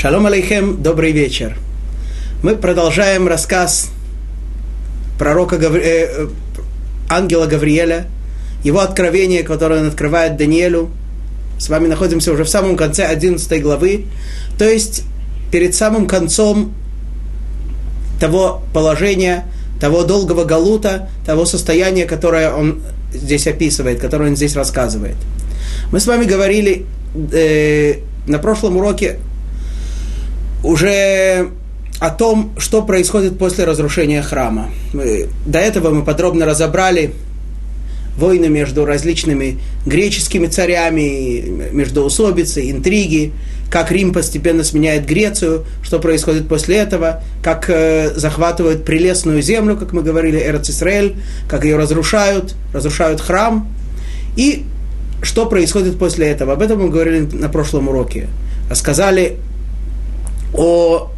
Шалом алейхем, добрый вечер. Мы продолжаем рассказ пророка Гаври... э, ангела Гавриэля, его откровение, которое он открывает Даниэлю. С вами находимся уже в самом конце 11 главы, то есть перед самым концом того положения, того долгого галута, того состояния, которое он здесь описывает, которое он здесь рассказывает. Мы с вами говорили э, на прошлом уроке уже о том, что происходит после разрушения храма. Мы, до этого мы подробно разобрали войны между различными греческими царями, между усобицы, интриги, как Рим постепенно сменяет Грецию, что происходит после этого, как э, захватывают прелестную землю, как мы говорили, Эрцисраэль, как ее разрушают, разрушают храм, и что происходит после этого. Об этом мы говорили на прошлом уроке. Рассказали о,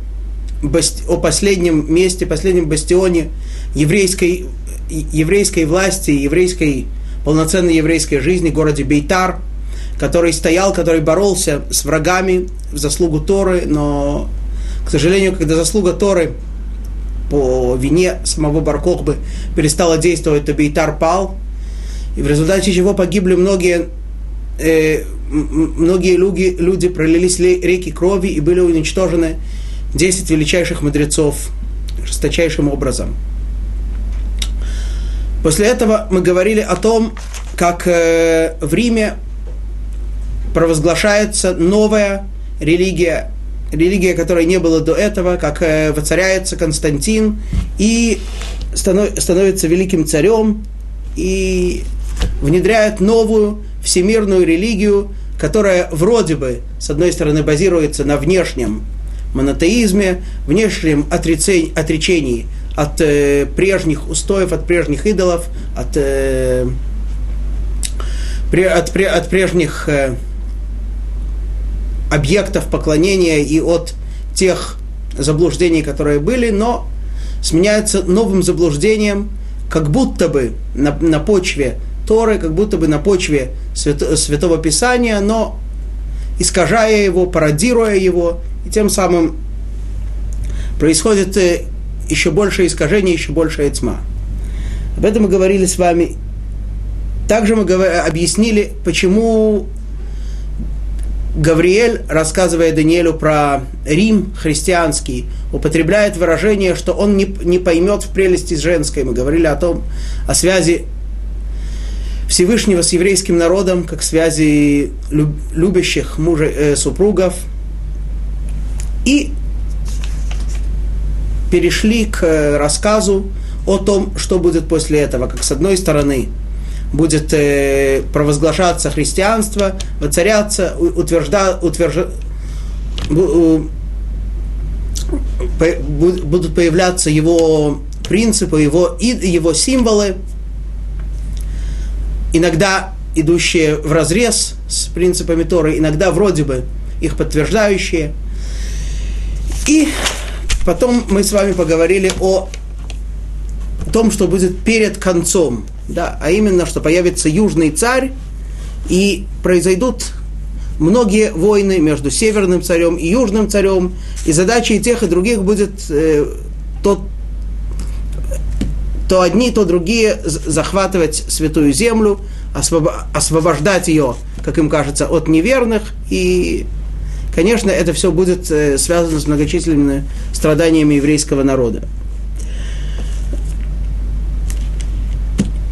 о последнем месте, последнем бастионе еврейской, еврейской власти, еврейской, полноценной еврейской жизни, городе Бейтар, который стоял, который боролся с врагами в заслугу Торы, но, к сожалению, когда заслуга Торы по вине самого Баркохбы перестала действовать, то Бейтар пал, и в результате чего погибли многие э, многие люди, люди пролились реки крови и были уничтожены 10 величайших мудрецов жесточайшим образом. После этого мы говорили о том, как э, в Риме провозглашается новая религия, религия, которой не было до этого, как э, воцаряется Константин и становится великим царем и внедряет новую всемирную религию, которая вроде бы, с одной стороны, базируется на внешнем монотеизме, внешнем отрицении, отречении от э, прежних устоев, от прежних идолов, от, э, от, от прежних э, объектов поклонения и от тех заблуждений, которые были, но сменяется новым заблуждением, как будто бы на, на почве Торы, как будто бы на почве Свято, Святого Писания, но искажая его, пародируя его, и тем самым происходит э, еще большее искажение, еще большая тьма. Об этом мы говорили с вами. Также мы объяснили, почему Гавриэль, рассказывая Даниэлю про Рим христианский, употребляет выражение, что он не, не поймет в прелести женской. Мы говорили о том, о связи Всевышнего с еврейским народом, как связи любящих мужа, э, супругов. И перешли к э, рассказу о том, что будет после этого. Как с одной стороны будет э, провозглашаться христианство, воцаряться, утвержда, утвержда, будут появляться его принципы, его, его символы – иногда идущие в разрез с принципами Торы, иногда вроде бы их подтверждающие. И потом мы с вами поговорили о том, что будет перед концом, да, а именно, что появится южный царь, и произойдут многие войны между северным царем и южным царем, и задачей тех и других будет э, тот то одни, то другие захватывать святую землю, освобождать ее, как им кажется, от неверных. И, конечно, это все будет э, связано с многочисленными страданиями еврейского народа.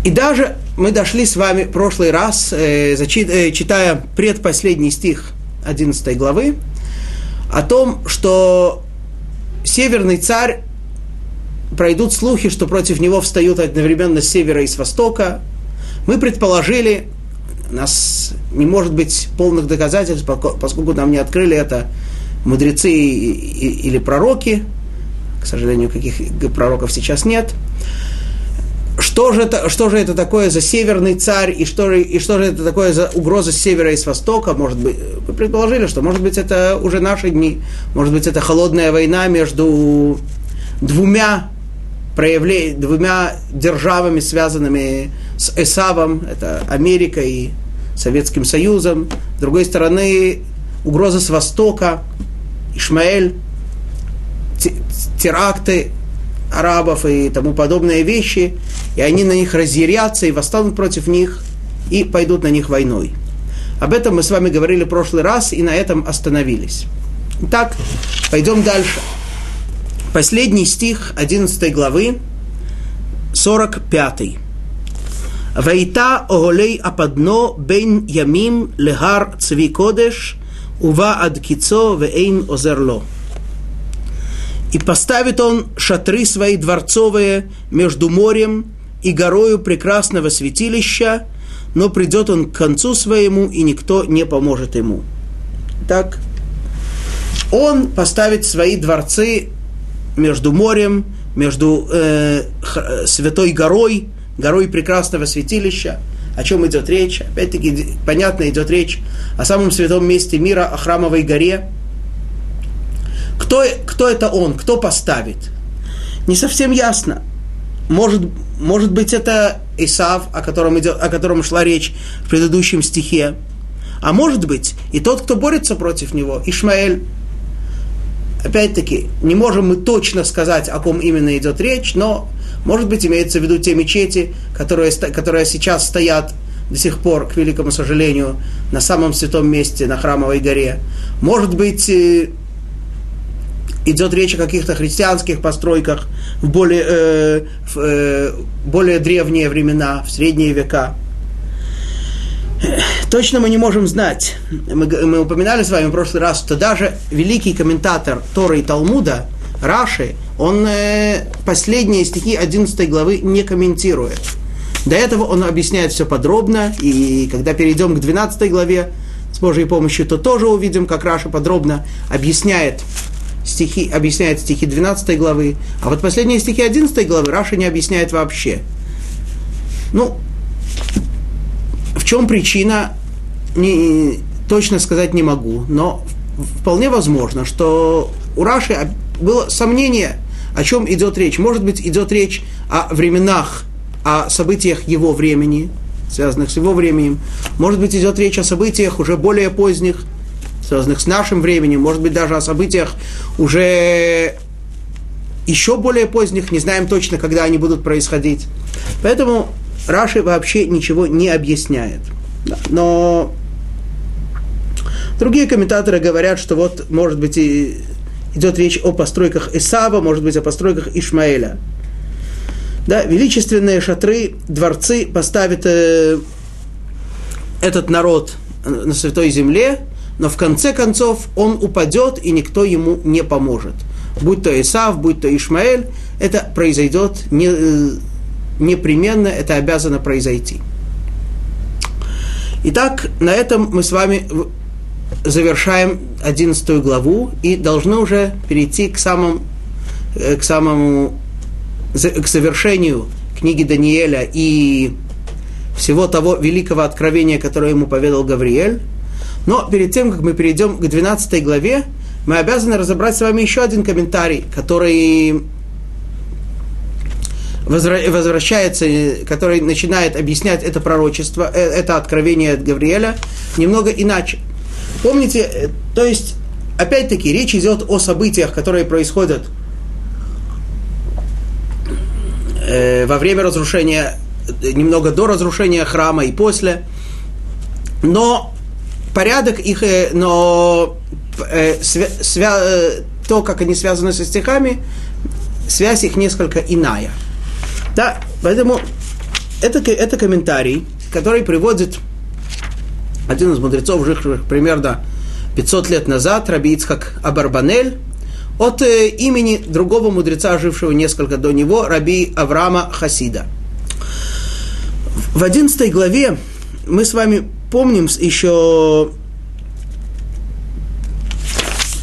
И даже мы дошли с вами в прошлый раз, э, э, читая предпоследний стих 11 главы, о том, что северный царь пройдут слухи, что против него встают одновременно с севера и с востока. Мы предположили, у нас не может быть полных доказательств, поскольку нам не открыли это мудрецы или пророки, к сожалению, каких пророков сейчас нет. Что же, это, что же это такое за северный царь, и что, и что же это такое за угроза с севера и с востока? Может быть, вы предположили, что может быть это уже наши дни, может быть это холодная война между двумя проявле... двумя державами, связанными с Эсавом, это Америка и Советским Союзом. С другой стороны, угроза с Востока, Ишмаэль, теракты арабов и тому подобные вещи, и они на них разъярятся и восстанут против них, и пойдут на них войной. Об этом мы с вами говорили в прошлый раз, и на этом остановились. Итак, пойдем дальше. Последний стих 11 главы, 45. Вайта оголей ападно бен ямим легар цви кодеш, ува ад кицо вейн озерло. И поставит он шатры свои дворцовые между морем и горою прекрасного святилища, но придет он к концу своему, и никто не поможет ему. Так, он поставит свои дворцы между морем, между э, Святой горой, горой прекрасного святилища. О чем идет речь? Опять-таки, понятно, идет речь о самом святом месте мира, о храмовой горе. Кто, кто это он? Кто поставит? Не совсем ясно. Может, может быть, это Исав, о котором, идет, о котором шла речь в предыдущем стихе. А может быть, и тот, кто борется против него, Ишмаэль. Опять-таки, не можем мы точно сказать, о ком именно идет речь, но, может быть, имеется в виду те мечети, которые, которые сейчас стоят до сих пор, к великому сожалению, на самом святом месте, на Храмовой горе. Может быть, э, идет речь о каких-то христианских постройках в более, э, в, э, более древние времена, в средние века. Точно мы не можем знать. Мы, мы упоминали с вами в прошлый раз, что даже великий комментатор Торы и Талмуда, Раши, он э, последние стихи 11 главы не комментирует. До этого он объясняет все подробно, и когда перейдем к 12 главе с Божьей помощью, то тоже увидим, как Раша подробно объясняет стихи, объясняет стихи 12 главы, а вот последние стихи 11 главы Раша не объясняет вообще. Ну, чем причина, не, точно сказать не могу, но вполне возможно, что у Раши было сомнение, о чем идет речь. Может быть, идет речь о временах, о событиях его времени, связанных с его временем. Может быть, идет речь о событиях уже более поздних, связанных с нашим временем, может быть, даже о событиях уже еще более поздних, не знаем точно, когда они будут происходить. Поэтому Раши вообще ничего не объясняет. Но другие комментаторы говорят, что вот, может быть, и идет речь о постройках Исава, может быть, о постройках Ишмаэля. Да, величественные шатры, дворцы поставит э, этот народ на святой земле, но в конце концов он упадет, и никто ему не поможет. Будь то Исав, будь то Ишмаэль, это произойдет не, э, непременно, это обязано произойти. Итак, на этом мы с вами завершаем 11 главу и должны уже перейти к самому, э, к самому к завершению книги Даниэля и всего того великого откровения, которое ему поведал Гавриэль. Но перед тем, как мы перейдем к 12 главе, мы обязаны разобрать с вами еще один комментарий, который возвращается, который начинает объяснять это пророчество, э, это откровение от Гавриэля немного иначе. Помните, э, то есть, опять-таки, речь идет о событиях, которые происходят э, во время разрушения, немного до разрушения храма и после. Но порядок их, э, но э, свя, э, то, как они связаны со стихами, связь их несколько иная. Да, поэтому это, это комментарий, который приводит один из мудрецов, живших примерно 500 лет назад, Раби Ицхак Абарбанель, от э, имени другого мудреца, жившего несколько до него, Раби Авраама Хасида. В 11 главе мы с вами помним еще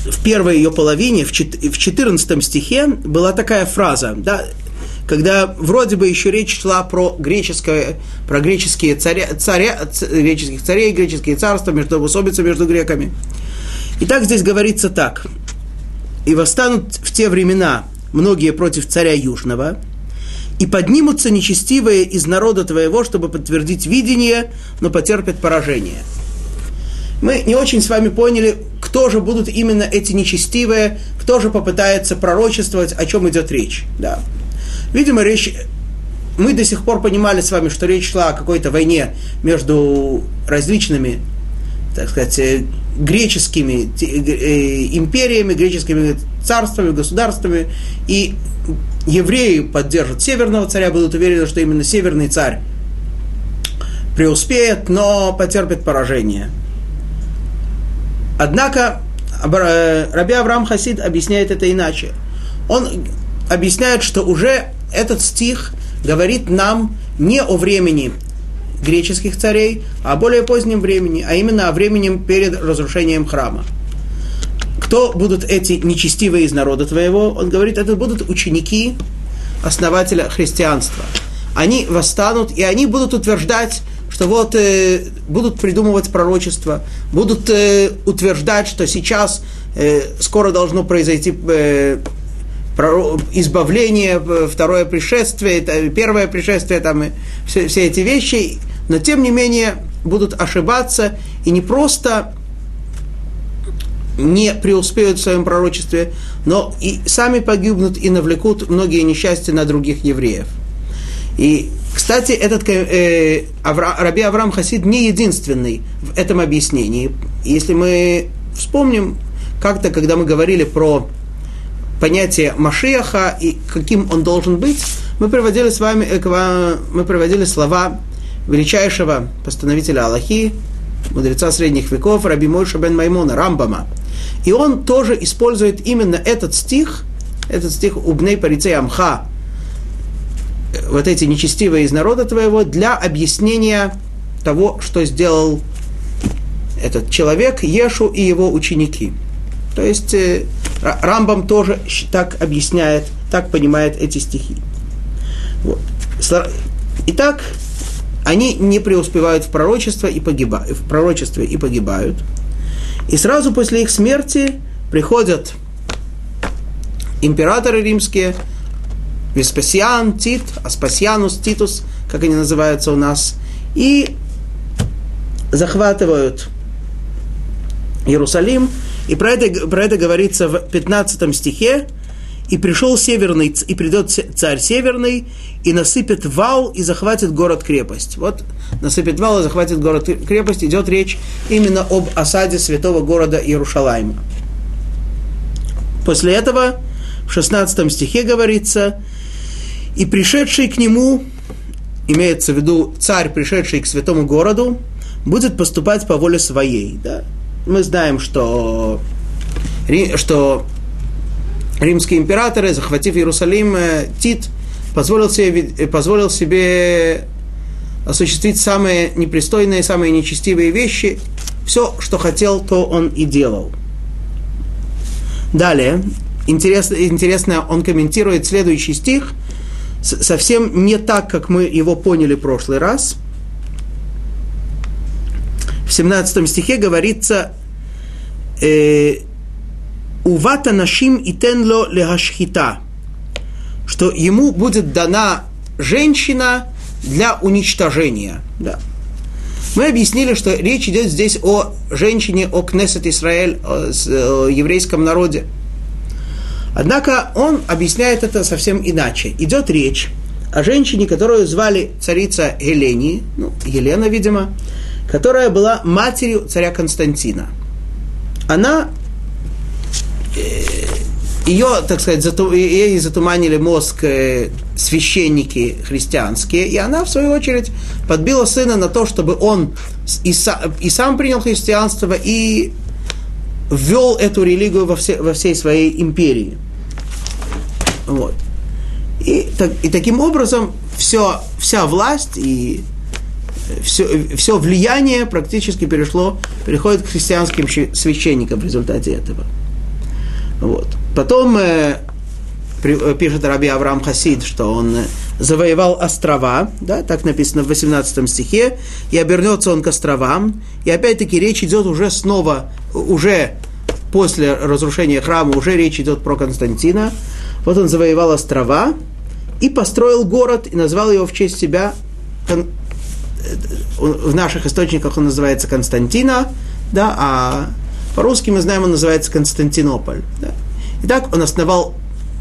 в первой ее половине, в 14 стихе, была такая фраза, да, когда вроде бы еще речь шла про, греческое, про греческие царя, царя, греческих царей, греческие царства, между усобицы между греками. И так здесь говорится так. «И восстанут в те времена многие против царя Южного, и поднимутся нечестивые из народа твоего, чтобы подтвердить видение, но потерпят поражение. Мы не очень с вами поняли, кто же будут именно эти нечестивые, кто же попытается пророчествовать, о чем идет речь. Да. Видимо, речь мы до сих пор понимали с вами, что речь шла о какой-то войне между различными, так сказать, э, греческими э, империями, греческими царствами, государствами, и евреи поддержат северного царя, будут уверены, что именно северный царь преуспеет, но потерпит поражение. Однако э, Раби Авраам Хасид объясняет это иначе. Он объясняет, что уже этот стих говорит нам не о времени греческих царей, а о более позднем времени, а именно о времени перед разрушением храма. Кто будут эти нечестивые из народа твоего? Он говорит, это будут ученики основателя христианства. Они восстанут, и они будут утверждать, что вот э, будут придумывать пророчества, будут э, утверждать, что сейчас э, скоро должно произойти э, избавление, э, второе пришествие, первое пришествие, там, все, все эти вещи, но тем не менее будут ошибаться и не просто не преуспеют в своем пророчестве, но и сами погибнут и навлекут многие несчастья на других евреев. И, кстати, этот э, Авра, Раби Авраам Хасид не единственный в этом объяснении. Если мы вспомним, как-то, когда мы говорили про понятие Машиаха и каким он должен быть, мы приводили с вами, э, мы приводили слова величайшего постановителя Аллахи, мудреца средних веков, Раби Мойша бен Маймона, Рамбама. И он тоже использует именно этот стих, этот стих «Убней парицей амха», вот эти нечестивые из народа твоего, для объяснения того, что сделал этот человек, Ешу и его ученики. То есть э, Рамбам тоже так объясняет, так понимает эти стихи. Вот. Итак, они не преуспевают в пророчестве и погибают, в пророчестве и погибают. И сразу после их смерти приходят императоры римские, Веспасиан, Тит, Аспасианус, Титус, как они называются у нас, и захватывают Иерусалим, и про это, про это говорится в 15 стихе. И пришел северный, и придет царь северный, и насыпет вал, и захватит город-крепость. Вот насыпет вал и захватит город-крепость. Идет речь именно об осаде святого города Иерушалайма. После этого в 16 стихе говорится, и пришедший к нему, имеется в виду царь, пришедший к святому городу, будет поступать по воле своей. Да? Мы знаем, что, что римские императоры, захватив Иерусалим, э, Тит позволил себе, э, позволил себе осуществить самые непристойные, самые нечестивые вещи. Все, что хотел, то он и делал. Далее, интересно, интересно он комментирует следующий стих, совсем не так, как мы его поняли в прошлый раз – в 17 стихе говорится э, «Увата нашим и тенло лехашхита», что ему будет дана женщина для уничтожения. Да. Мы объяснили, что речь идет здесь о женщине, о Кнессет Израиль, о, о еврейском народе. Однако он объясняет это совсем иначе. Идет речь о женщине, которую звали царица Елени, ну, Елена, видимо, которая была матерью царя Константина. Она, э, ее, так сказать, зату, ей затуманили мозг э, священники христианские, и она, в свою очередь, подбила сына на то, чтобы он и, и сам принял христианство, и ввел эту религию во, все, во всей своей империи. Вот. И, так, и таким образом все, вся власть и все, все влияние практически перешло, переходит к христианским священникам в результате этого. Вот. Потом э, при, э, пишет Раби Авраам Хасид, что он э, завоевал острова, да, так написано в 18 стихе, и обернется он к островам, и опять-таки речь идет уже снова, уже после разрушения храма, уже речь идет про Константина. Вот он завоевал острова и построил город, и назвал его в честь себя в наших источниках он называется Константина, да, а По-русски мы знаем, он называется Константинополь. Да? Итак, он основал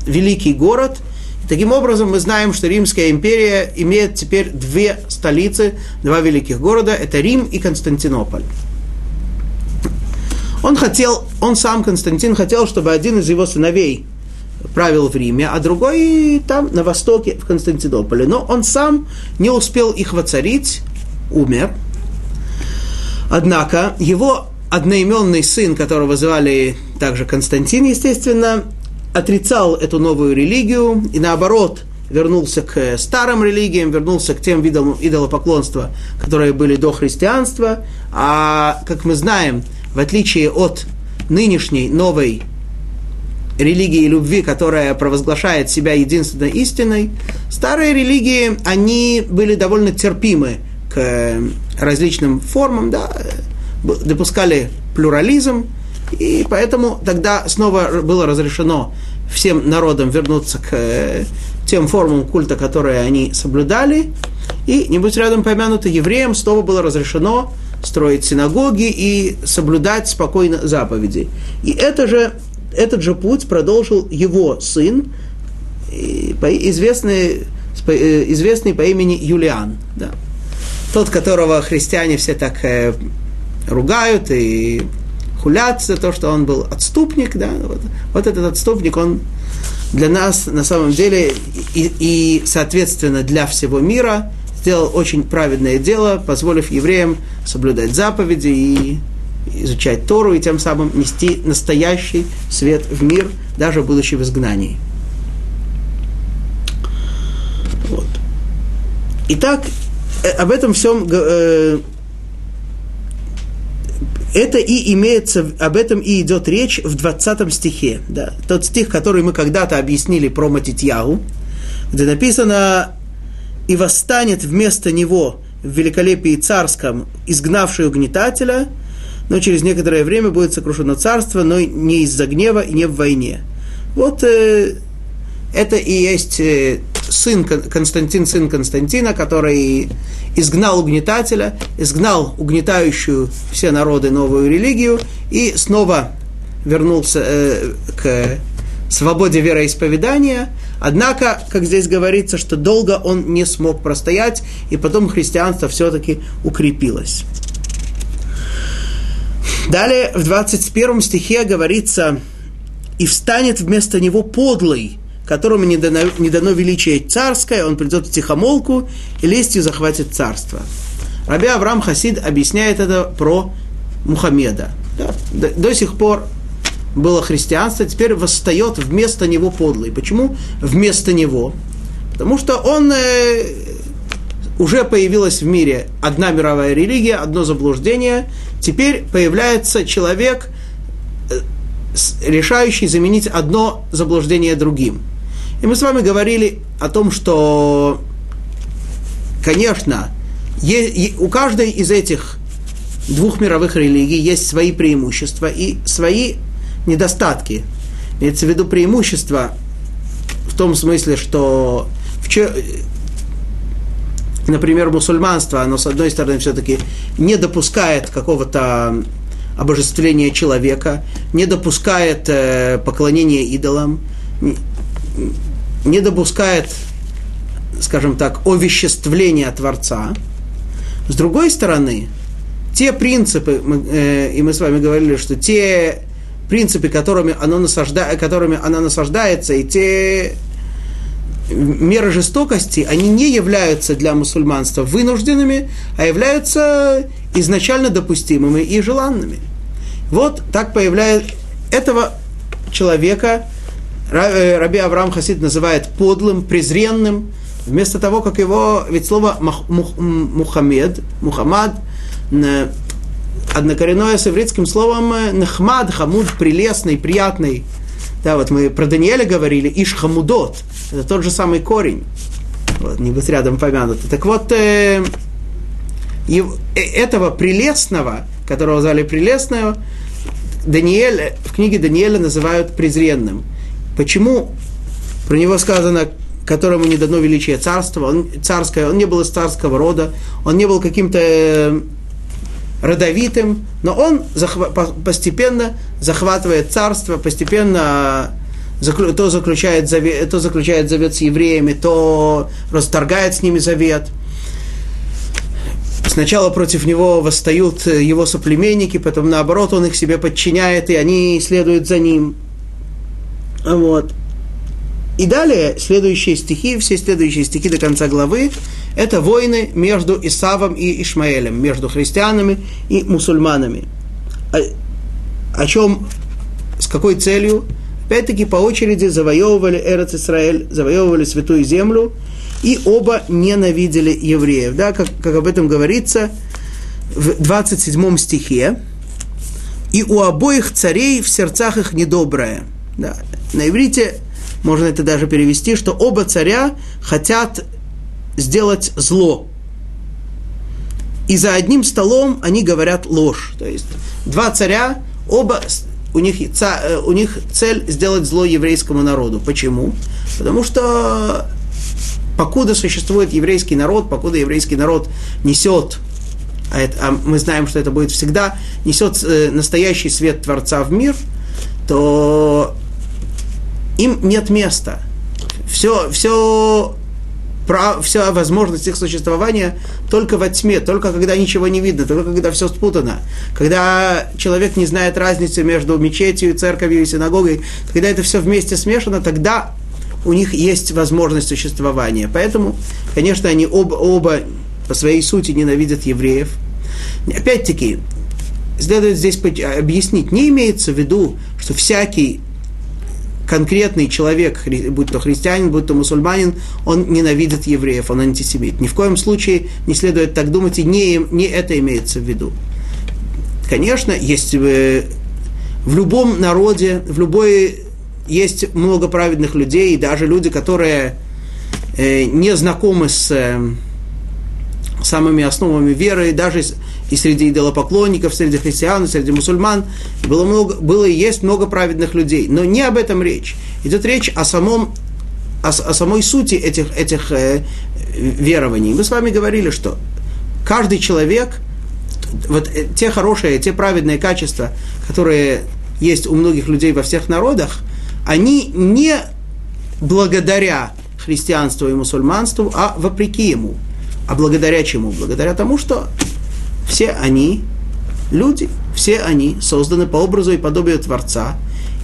великий город. И таким образом, мы знаем, что Римская империя имеет теперь две столицы, два великих города. Это Рим и Константинополь. Он хотел, он сам, Константин, хотел, чтобы один из его сыновей правил в Риме, а другой там, на востоке, в Константинополе. Но он сам не успел их воцарить, умер. Однако его одноименный сын, которого звали также Константин, естественно, отрицал эту новую религию и наоборот вернулся к старым религиям, вернулся к тем видам идолопоклонства, которые были до христианства. А, как мы знаем, в отличие от нынешней новой религии любви, которая провозглашает себя единственной истиной, старые религии, они были довольно терпимы к различным формам, да, допускали плюрализм, и поэтому тогда снова было разрешено всем народам вернуться к э, тем формам культа, которые они соблюдали. И, не будь рядом помянуто, евреям снова было разрешено строить синагоги и соблюдать спокойно заповеди. И это же, этот же путь продолжил его сын, известный, э, известный по имени Юлиан. Да. Тот, которого христиане все так э, ругают и хулят за то, что он был отступник, да, вот, вот этот отступник, он для нас на самом деле и, и, соответственно, для всего мира сделал очень праведное дело, позволив евреям соблюдать заповеди и изучать Тору, и тем самым нести настоящий свет в мир, даже будучи в изгнании. Вот. Итак, об этом всем э, это и имеется, об этом и идет речь в 20 стихе. Да, тот стих, который мы когда-то объяснили про Матитьяу, где написано «И восстанет вместо него в великолепии царском изгнавший угнетателя, но через некоторое время будет сокрушено царство, но не из-за гнева и не в войне». Вот э, это и есть э, сын Константин, сын Константина, который изгнал угнетателя, изгнал угнетающую все народы новую религию и снова вернулся э, к свободе вероисповедания. Однако, как здесь говорится, что долго он не смог простоять, и потом христианство все-таки укрепилось. Далее в 21 стихе говорится, «И встанет вместо него подлый, которому не дано, не дано величие царское, он придет в тихомолку и лестью захватит царство. Раби Авраам Хасид объясняет это про Мухаммеда. Да, до, до сих пор было христианство, теперь восстает вместо него подлый. Почему вместо него? Потому что он э, уже появилась в мире одна мировая религия, одно заблуждение. Теперь появляется человек, э, решающий заменить одно заблуждение другим. И мы с вами говорили о том, что, конечно, у каждой из этих двух мировых религий есть свои преимущества и свои недостатки. Имеется в виду преимущества в том смысле, что в например, мусульманство, оно, с одной стороны, все-таки не допускает какого-то обожествления человека, не допускает э, поклонения идолам, не допускает, скажем так, овеществления Творца. С другой стороны, те принципы, э, и мы с вами говорили, что те принципы, которыми, оно насажда, которыми она насаждается, и те меры жестокости, они не являются для мусульманства вынужденными, а являются изначально допустимыми и желанными. Вот так появляется этого человека, Раби Авраам Хасид называет подлым, презренным, вместо того, как его, ведь слово Мухаммед, Мухаммад, однокоренное с еврейским словом э, нахмад, хамуд, прелестный, приятный. Да, вот мы про Даниэля говорили, иш хамудот, это тот же самый корень. Вот, не быть рядом помянутый. Так вот, э, э, этого прелестного, которого звали прелестного, Даниэль, в книге Даниэля называют презренным – Почему про него сказано, которому не дано величие царства, он царское, он не был из царского рода, он не был каким-то э, родовитым, но он захва- постепенно захватывает царство, постепенно то заключает, завет, то заключает завет с евреями, то расторгает с ними завет. Сначала против него восстают его соплеменники, потом наоборот он их себе подчиняет, и они следуют за ним. Вот. И далее следующие стихи, все следующие стихи до конца главы, это войны между Исавом и Ишмаэлем, между христианами и мусульманами. О, о чем, с какой целью? Опять-таки по очереди завоевывали Эрец Исраэль, завоевывали Святую Землю, и оба ненавидели евреев. Да, как, как об этом говорится в 27 стихе. И у обоих царей в сердцах их недоброе. Да. На иврите можно это даже перевести, что оба царя хотят сделать зло. И за одним столом они говорят ложь. То есть два царя, оба у них, э, у них цель сделать зло еврейскому народу. Почему? Потому что покуда существует еврейский народ, покуда еврейский народ несет, а, это, а мы знаем, что это будет всегда, несет э, настоящий свет Творца в мир, то им нет места. Все, все про, вся возможность их существования только во тьме, только когда ничего не видно, только когда все спутано. Когда человек не знает разницы между мечетью, церковью и синагогой, когда это все вместе смешано, тогда у них есть возможность существования. Поэтому, конечно, они оба, оба по своей сути ненавидят евреев. Опять-таки, следует здесь объяснить, не имеется в виду, что всякий конкретный человек, будь то христианин, будь то мусульманин, он ненавидит евреев, он антисемит. Ни в коем случае не следует так думать, и не, не это имеется в виду. Конечно, есть э, в любом народе, в любой есть много праведных людей, и даже люди, которые э, не знакомы с э, самыми основами веры, даже и среди идолопоклонников, среди христиан, среди мусульман. Было, много, было и есть много праведных людей. Но не об этом речь. Идет речь о самом о, о самой сути этих, этих э, верований. Мы с вами говорили, что каждый человек, вот э, те хорошие, те праведные качества, которые есть у многих людей во всех народах, они не благодаря христианству и мусульманству, а вопреки ему. А благодаря чему? Благодаря тому, что все они люди, все они созданы по образу и подобию Творца.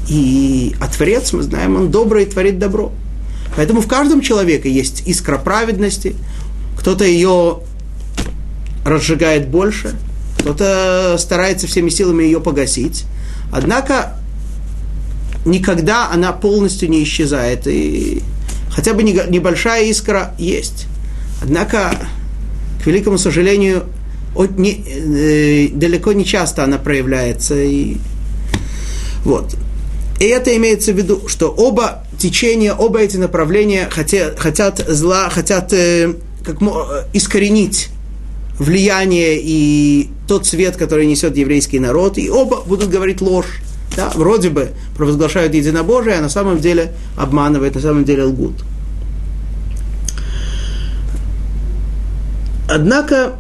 И а Творец, мы знаем, он добрый и творит добро. Поэтому в каждом человеке есть искра праведности, кто-то ее разжигает больше, кто-то старается всеми силами ее погасить. Однако никогда она полностью не исчезает. И хотя бы небольшая искра есть. Однако, к великому сожалению, от, не, э, далеко не часто она проявляется. И, вот. И это имеется в виду, что оба течения, оба эти направления хотят, хотят зла, хотят э, как, искоренить влияние и тот свет, который несет еврейский народ, и оба будут говорить ложь. Да, вроде бы провозглашают единобожие, а на самом деле обманывают, на самом деле лгут. Однако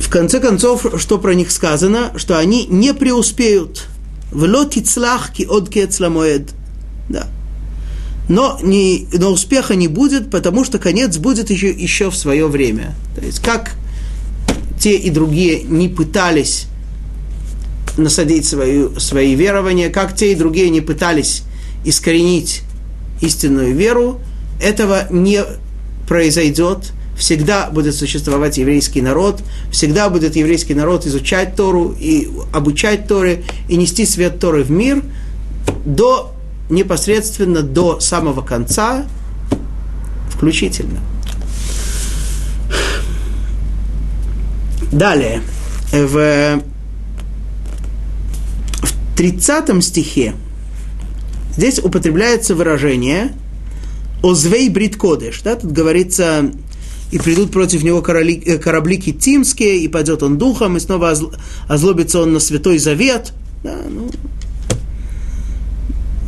в конце концов, что про них сказано, что они не преуспеют. В лотицлах от кецламоед. Да. Но, не, но успеха не будет, потому что конец будет еще, еще в свое время. То есть, как те и другие не пытались насадить свою, свои верования, как те и другие не пытались искоренить истинную веру, этого не произойдет – всегда будет существовать еврейский народ, всегда будет еврейский народ изучать Тору и обучать Торе, и нести свет Торы в мир до непосредственно до самого конца включительно. Далее, в, в 30 стихе здесь употребляется выражение «Озвей брит кодыш». Да, тут говорится и придут против него короли, э, корабли китимские, и пойдет он духом, и снова озлобится он на Святой Завет. Да, ну,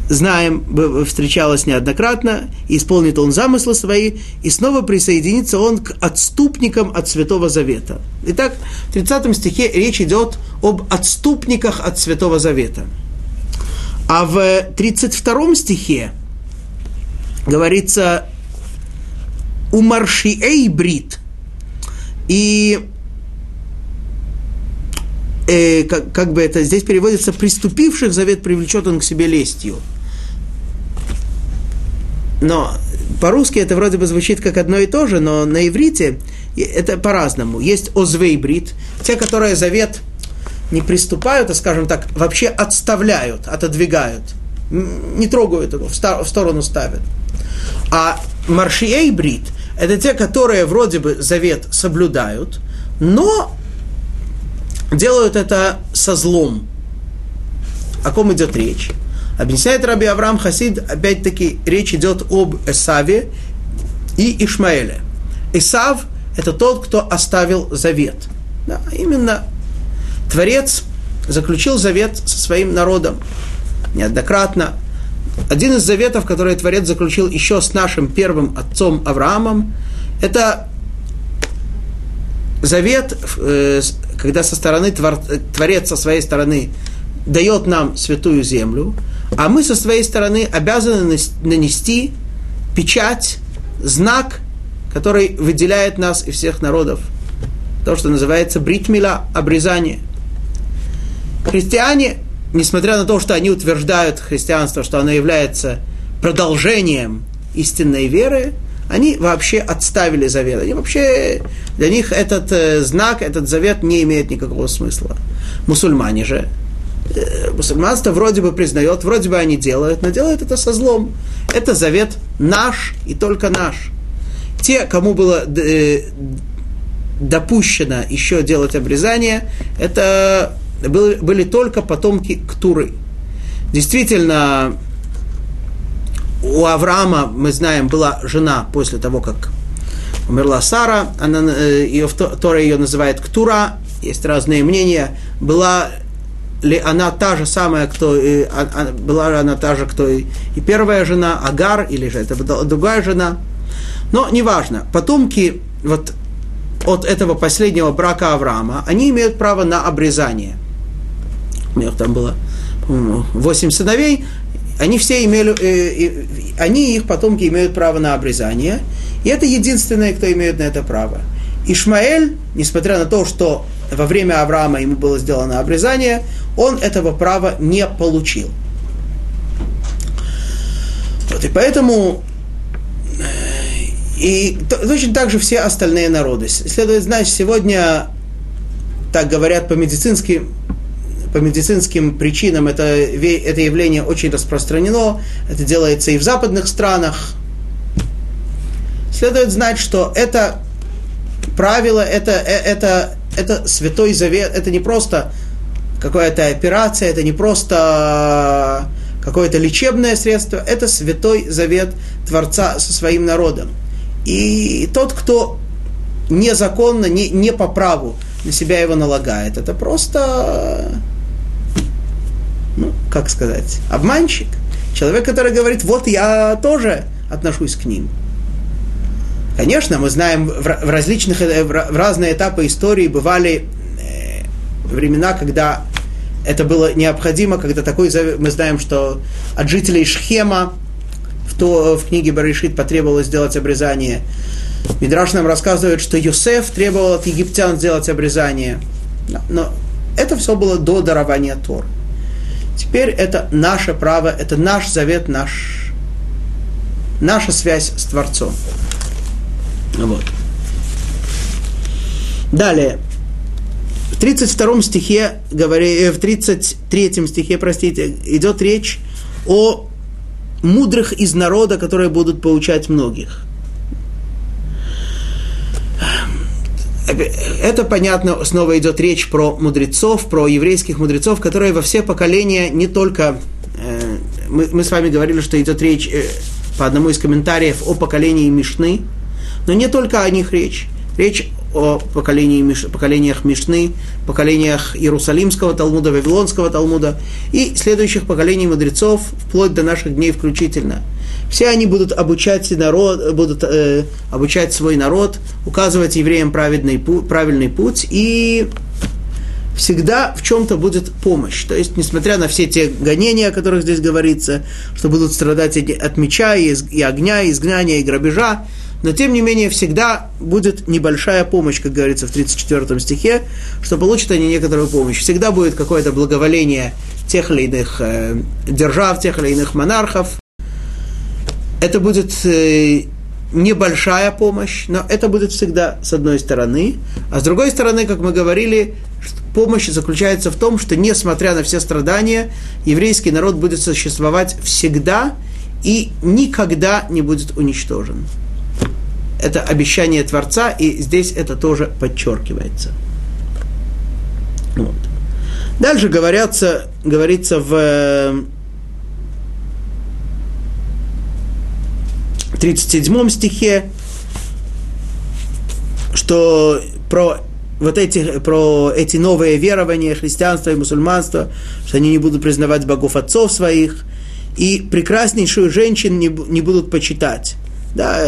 знаем, встречалось неоднократно, и исполнит он замыслы свои, и снова присоединится он к отступникам от Святого Завета. Итак, в 30 стихе речь идет об отступниках от Святого Завета. А в 32 стихе говорится «умаршиэй брит». И э, как, как бы это здесь переводится, приступивших завет привлечет он к себе лестью. Но по-русски это вроде бы звучит как одно и то же, но на иврите это по-разному. Есть озвейбрит, те, которые завет не приступают, а, скажем так, вообще отставляют, отодвигают, не трогают его, в сторону ставят. А маршиейбрит – это те, которые вроде бы завет соблюдают, но делают это со злом. О ком идет речь? Объясняет Раби Авраам Хасид, опять-таки, речь идет об Эсаве и Ишмаэле. Исав – это тот, кто оставил завет. Да, именно Творец заключил завет со своим народом неоднократно. Один из заветов, который Творец заключил еще с нашим первым отцом Авраамом, это завет, э, когда со стороны Творец со своей стороны дает нам святую землю, а мы со своей стороны обязаны нанести печать, знак, который выделяет нас и всех народов. То, что называется бритмила, обрезание. Христиане, несмотря на то, что они утверждают христианство, что оно является продолжением истинной веры, они вообще отставили завет. Они вообще, для них этот э, знак, этот завет не имеет никакого смысла. Мусульмане же, э, мусульманство вроде бы признает, вроде бы они делают, но делают это со злом. Это завет наш и только наш. Те, кому было э, допущено еще делать обрезание, это были, были только потомки Ктуры. Действительно, у Авраама, мы знаем, была жена после того, как умерла Сара, она, э, ее, Тора ее называет Ктура, есть разные мнения, была ли она та же самая, кто и, а, а, была ли она та же, кто и, и первая жена, Агар, или же это другая жена. Но неважно, потомки вот от этого последнего брака Авраама, они имеют право на обрезание. У них там было, по-моему, восемь сыновей, они все имели, э, э, они и их потомки имеют право на обрезание, и это единственное, кто имеет на это право. Ишмаэль, несмотря на то, что во время Авраама ему было сделано обрезание, он этого права не получил. Вот, и поэтому э, и точно так же все остальные народы. Следует знать, сегодня, так говорят по-медицински, по медицинским причинам это, это явление очень распространено, это делается и в западных странах. Следует знать, что это правило, это, э, это, это святой завет, это не просто какая-то операция, это не просто какое-то лечебное средство, это святой завет Творца со своим народом. И тот, кто незаконно, не, не по праву на себя его налагает, это просто ну, как сказать, обманщик. Человек, который говорит, вот я тоже отношусь к ним. Конечно, мы знаем, в различных, в разные этапы истории бывали э, времена, когда это было необходимо, когда такой мы знаем, что от жителей Шхема в, то, в книге Баришит потребовалось сделать обрезание. Мидраш нам рассказывает, что Юсеф требовал от египтян сделать обрезание. Но это все было до дарования Тор. Теперь это наше право, это наш завет, наш, наша связь с Творцом. Вот. Далее. В 32 стихе, говори, в 33 стихе, простите, идет речь о мудрых из народа, которые будут поучать многих. Это понятно, снова идет речь про мудрецов, про еврейских мудрецов, которые во все поколения не только... Э, мы, мы с вами говорили, что идет речь э, по одному из комментариев о поколении Мишны, но не только о них речь. Речь о поколении, поколениях Мишны, поколениях Иерусалимского Талмуда, Вавилонского Талмуда и следующих поколений мудрецов, вплоть до наших дней включительно. Все они будут обучать, народ, будут, э, обучать свой народ, указывать евреям праведный, правильный путь и всегда в чем-то будет помощь. То есть, несмотря на все те гонения, о которых здесь говорится, что будут страдать от меча, и, и огня, и изгнания, и грабежа, но тем не менее всегда будет небольшая помощь, как говорится в 34 стихе, что получат они некоторую помощь. Всегда будет какое-то благоволение тех или иных э, держав, тех или иных монархов. Это будет э, небольшая помощь, но это будет всегда с одной стороны. А с другой стороны, как мы говорили, помощь заключается в том, что несмотря на все страдания, еврейский народ будет существовать всегда и никогда не будет уничтожен это обещание Творца, и здесь это тоже подчеркивается. Вот. Дальше говорятся, говорится в 37 стихе, что про вот эти, про эти новые верования, христианства и мусульманства, что они не будут признавать богов отцов своих, и прекраснейшую женщин не, не будут почитать. Да,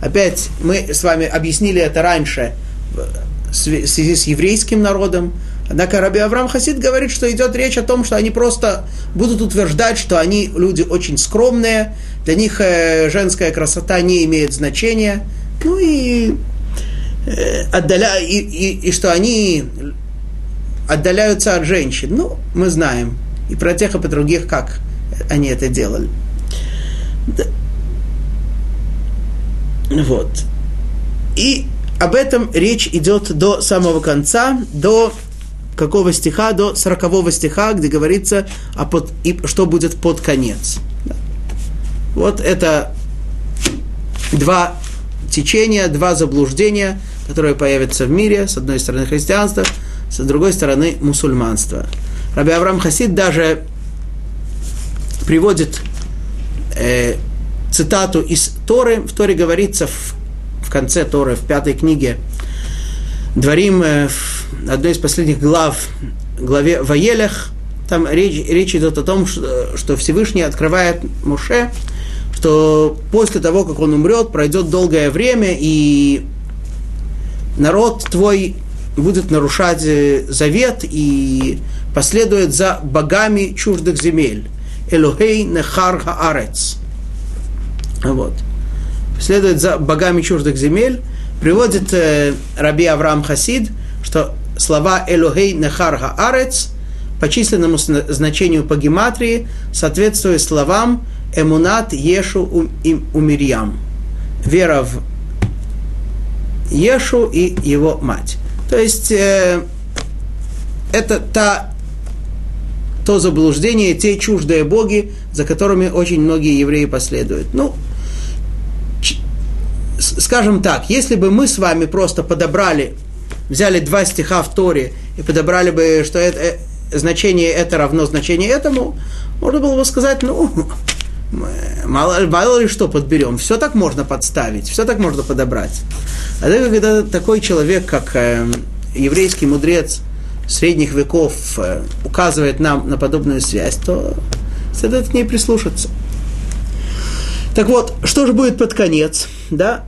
Опять мы с вами объяснили это раньше в связи с еврейским народом. Однако Раби Авраам Хасид говорит, что идет речь о том, что они просто будут утверждать, что они люди очень скромные, для них э, женская красота не имеет значения, ну и, э, отдаля... и, и, и что они отдаляются от женщин. Ну, мы знаем и про тех, и про других, как они это делали. Вот. И об этом речь идет до самого конца, до какого стиха? До сорокового стиха, где говорится, о под, и что будет под конец. Вот это два течения, два заблуждения, которые появятся в мире. С одной стороны христианство, с другой стороны мусульманство. Раби Авраам Хасид даже приводит э, цитату из Торы. В Торе говорится в, в конце Торы, в пятой книге, Дворим, в одной из последних глав, главе Ваелях, там речь, речь идет о том, что, что Всевышний открывает Муше, что после того, как он умрет, пройдет долгое время, и народ твой будет нарушать э, завет и последует за богами чуждых земель. Элохей нехар хаарец. Вот. Следует за богами чуждых земель. Приводит э, Раби Авраам Хасид, что слова Элохей Нехар Хаарец по численному значению по гематрии соответствуют словам Эмунат Ешу Умирьям. Вера в Ешу и его мать. То есть э, это та, то заблуждение, те чуждые боги, за которыми очень многие евреи последуют. Ну, скажем так, если бы мы с вами просто подобрали, взяли два стиха в Торе и подобрали бы, что это, э, значение это равно значению этому, можно было бы сказать, ну, мало, мало ли что подберем, все так можно подставить, все так можно подобрать. А когда такой человек, как э, еврейский мудрец средних веков, э, указывает нам на подобную связь, то следует к ней прислушаться. Так вот, что же будет под конец? Да?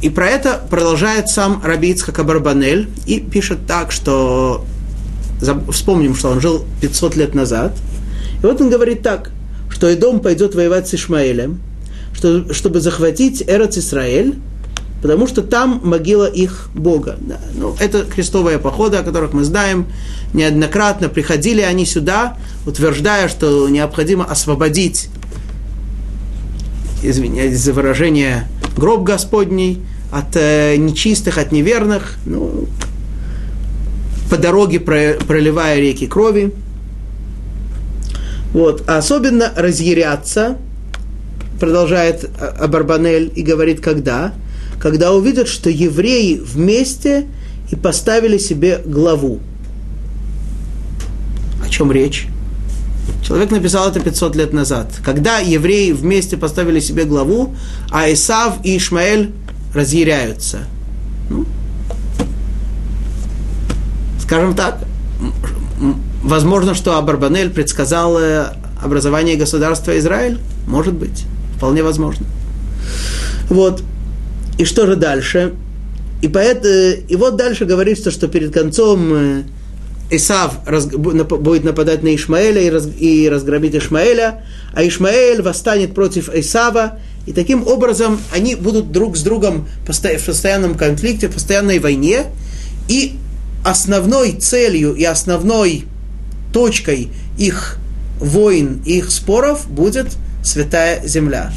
И про это продолжает сам Раби Ицхак Абарбанель и пишет так, что вспомним, что он жил 500 лет назад. И вот он говорит так, что и дом пойдет воевать с Ишмаэлем, что, чтобы захватить Эрец Исраэль, потому что там могила их Бога. Да. Ну, это крестовые походы, о которых мы знаем неоднократно. Приходили они сюда, утверждая, что необходимо освободить, извиняюсь за выражение, гроб Господний, от э, нечистых, от неверных, ну, по дороге про, проливая реки крови. Вот. А особенно разъяряться, продолжает Абарбанель и говорит, когда? Когда увидят, что евреи вместе и поставили себе главу. О чем речь? Человек написал это 500 лет назад, когда евреи вместе поставили себе главу, а Исав и Ишмаэль разъяряются. Ну, скажем так, возможно, что Абарбанель предсказал э, образование государства Израиль? Может быть, вполне возможно. Вот. И что же дальше? И, поэт, э, и вот дальше говорится, что перед концом э, Исав раз, будет нападать на Ишмаэля и, раз, и разгромить Ишмаэля, а Ишмаэль восстанет против Исава, и таким образом они будут друг с другом в постоянном конфликте, в постоянной войне, и основной целью и основной точкой их войн, их споров будет святая земля.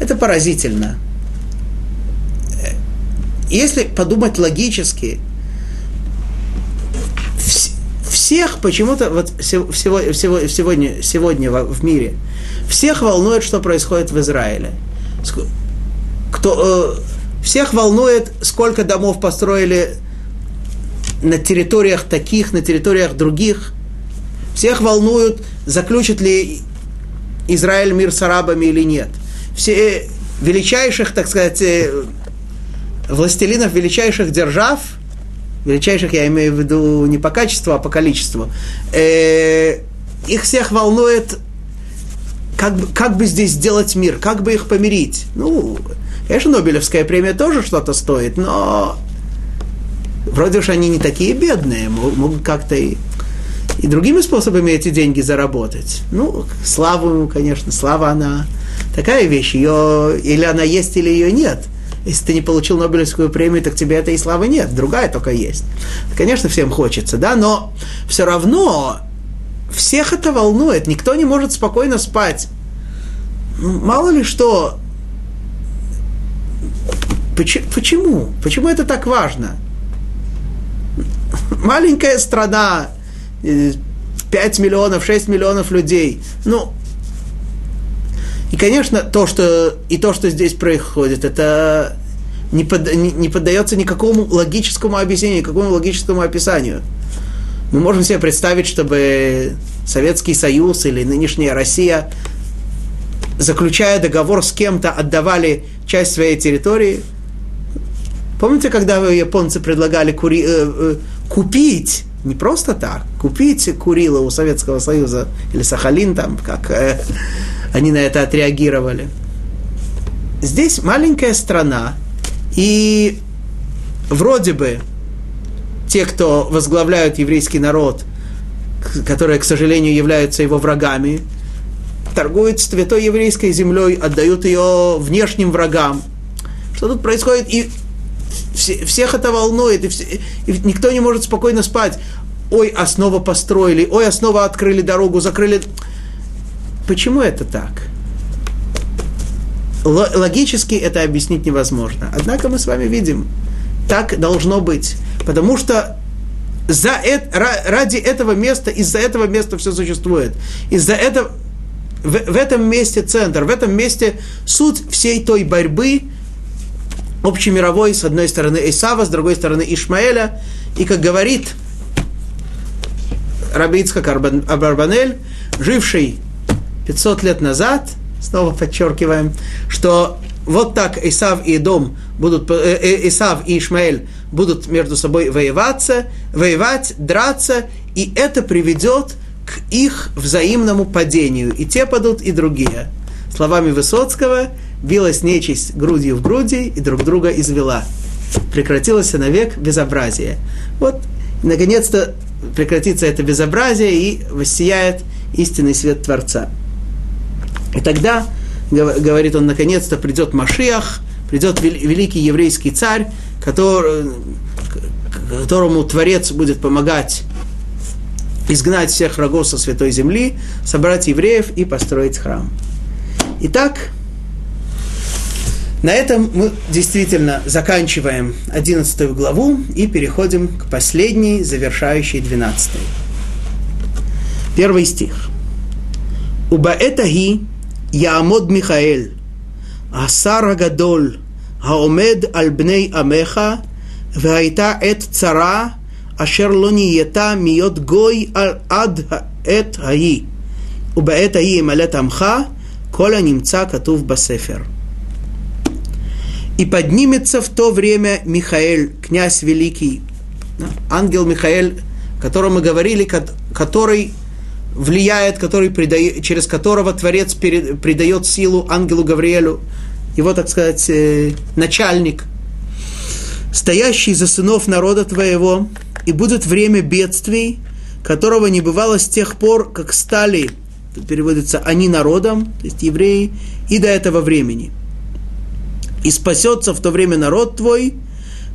Это поразительно. Если подумать логически, всех почему-то вот всего, всего, сегодня, сегодня в мире, всех волнует, что происходит в Израиле. Кто, э, всех волнует, сколько домов построили на территориях таких, на территориях других. Всех волнует, заключит ли Израиль мир с арабами или нет. Все величайших, так сказать, э, властелинов величайших держав, величайших я имею в виду не по качеству, а по количеству, э, их всех волнует, как бы, как бы здесь сделать мир, как бы их помирить. Ну, конечно, Нобелевская премия тоже что-то стоит, но вроде уж они не такие бедные, могут как-то и, и другими способами эти деньги заработать. Ну, славу, конечно, слава она такая вещь, ее или она есть, или ее нет – если ты не получил Нобелевскую премию, так тебе этой славы нет, другая только есть. Конечно, всем хочется, да, но все равно всех это волнует, никто не может спокойно спать. Мало ли что. Почему? Почему это так важно? Маленькая страна, 5 э, миллионов, 6 миллионов людей. Ну, и, конечно, то, что, и то, что здесь происходит, это не, под, не, не поддается никакому логическому объяснению, никакому логическому описанию. Мы можем себе представить, чтобы Советский Союз или нынешняя Россия, заключая договор с кем-то, отдавали часть своей территории. Помните, когда японцы предлагали кури, э, э, купить, не просто так, купить Курила у Советского Союза или Сахалин там, как э, они на это отреагировали. Здесь маленькая страна, и вроде бы те, кто возглавляют еврейский народ, которые, к сожалению, являются его врагами, торгуют святой еврейской землей, отдают ее внешним врагам. Что тут происходит? И все, всех это волнует, и, все, и никто не может спокойно спать. Ой, основа построили, ой, основа открыли дорогу, закрыли. Почему это так? Логически это объяснить невозможно. Однако мы с вами видим, так должно быть. Потому что за это, ради этого места, из-за этого места все существует. Из-за этого, в, в этом месте центр, в этом месте суть всей той борьбы, общемировой, с одной стороны Исава, с другой стороны Ишмаэля. И как говорит Раби Ицхак Абарбанель, живший 500 лет назад, снова подчеркиваем, что вот так Исав и Дом будут, э, э, Исав и Ишмаэль будут между собой воеваться, воевать, драться, и это приведет к их взаимному падению. И те падут, и другие. Словами Высоцкого, билась нечисть грудью в груди и друг друга извела. Прекратилось навек безобразие. Вот, наконец-то прекратится это безобразие и воссияет истинный свет Творца. И тогда, говорит он, наконец-то придет Машиах, придет великий еврейский царь, который, которому Творец будет помогать изгнать всех врагов со святой земли, собрать евреев и построить храм. Итак, на этом мы действительно заканчиваем 11 главу и переходим к последней, завершающей 12. Первый стих. Убаэтахи יעמוד מיכאל, השר הגדול, העומד על בני עמך, והייתה עת צרה, אשר לא נהייתה מיות גוי עד העת ההיא. ובעת ההיא ימלט עמך, כל הנמצא כתוב בספר. И поднимется в то время Михаэль, князь великий, ангел Михаэль о котором мы говорили, который влияет, который придает, через которого Творец перед, придает силу ангелу Гавриэлю, его, так сказать, э, начальник, стоящий за сынов народа твоего, и будет время бедствий, которого не бывало с тех пор, как стали, тут переводится, они народом, то есть евреи, и до этого времени. И спасется в то время народ твой,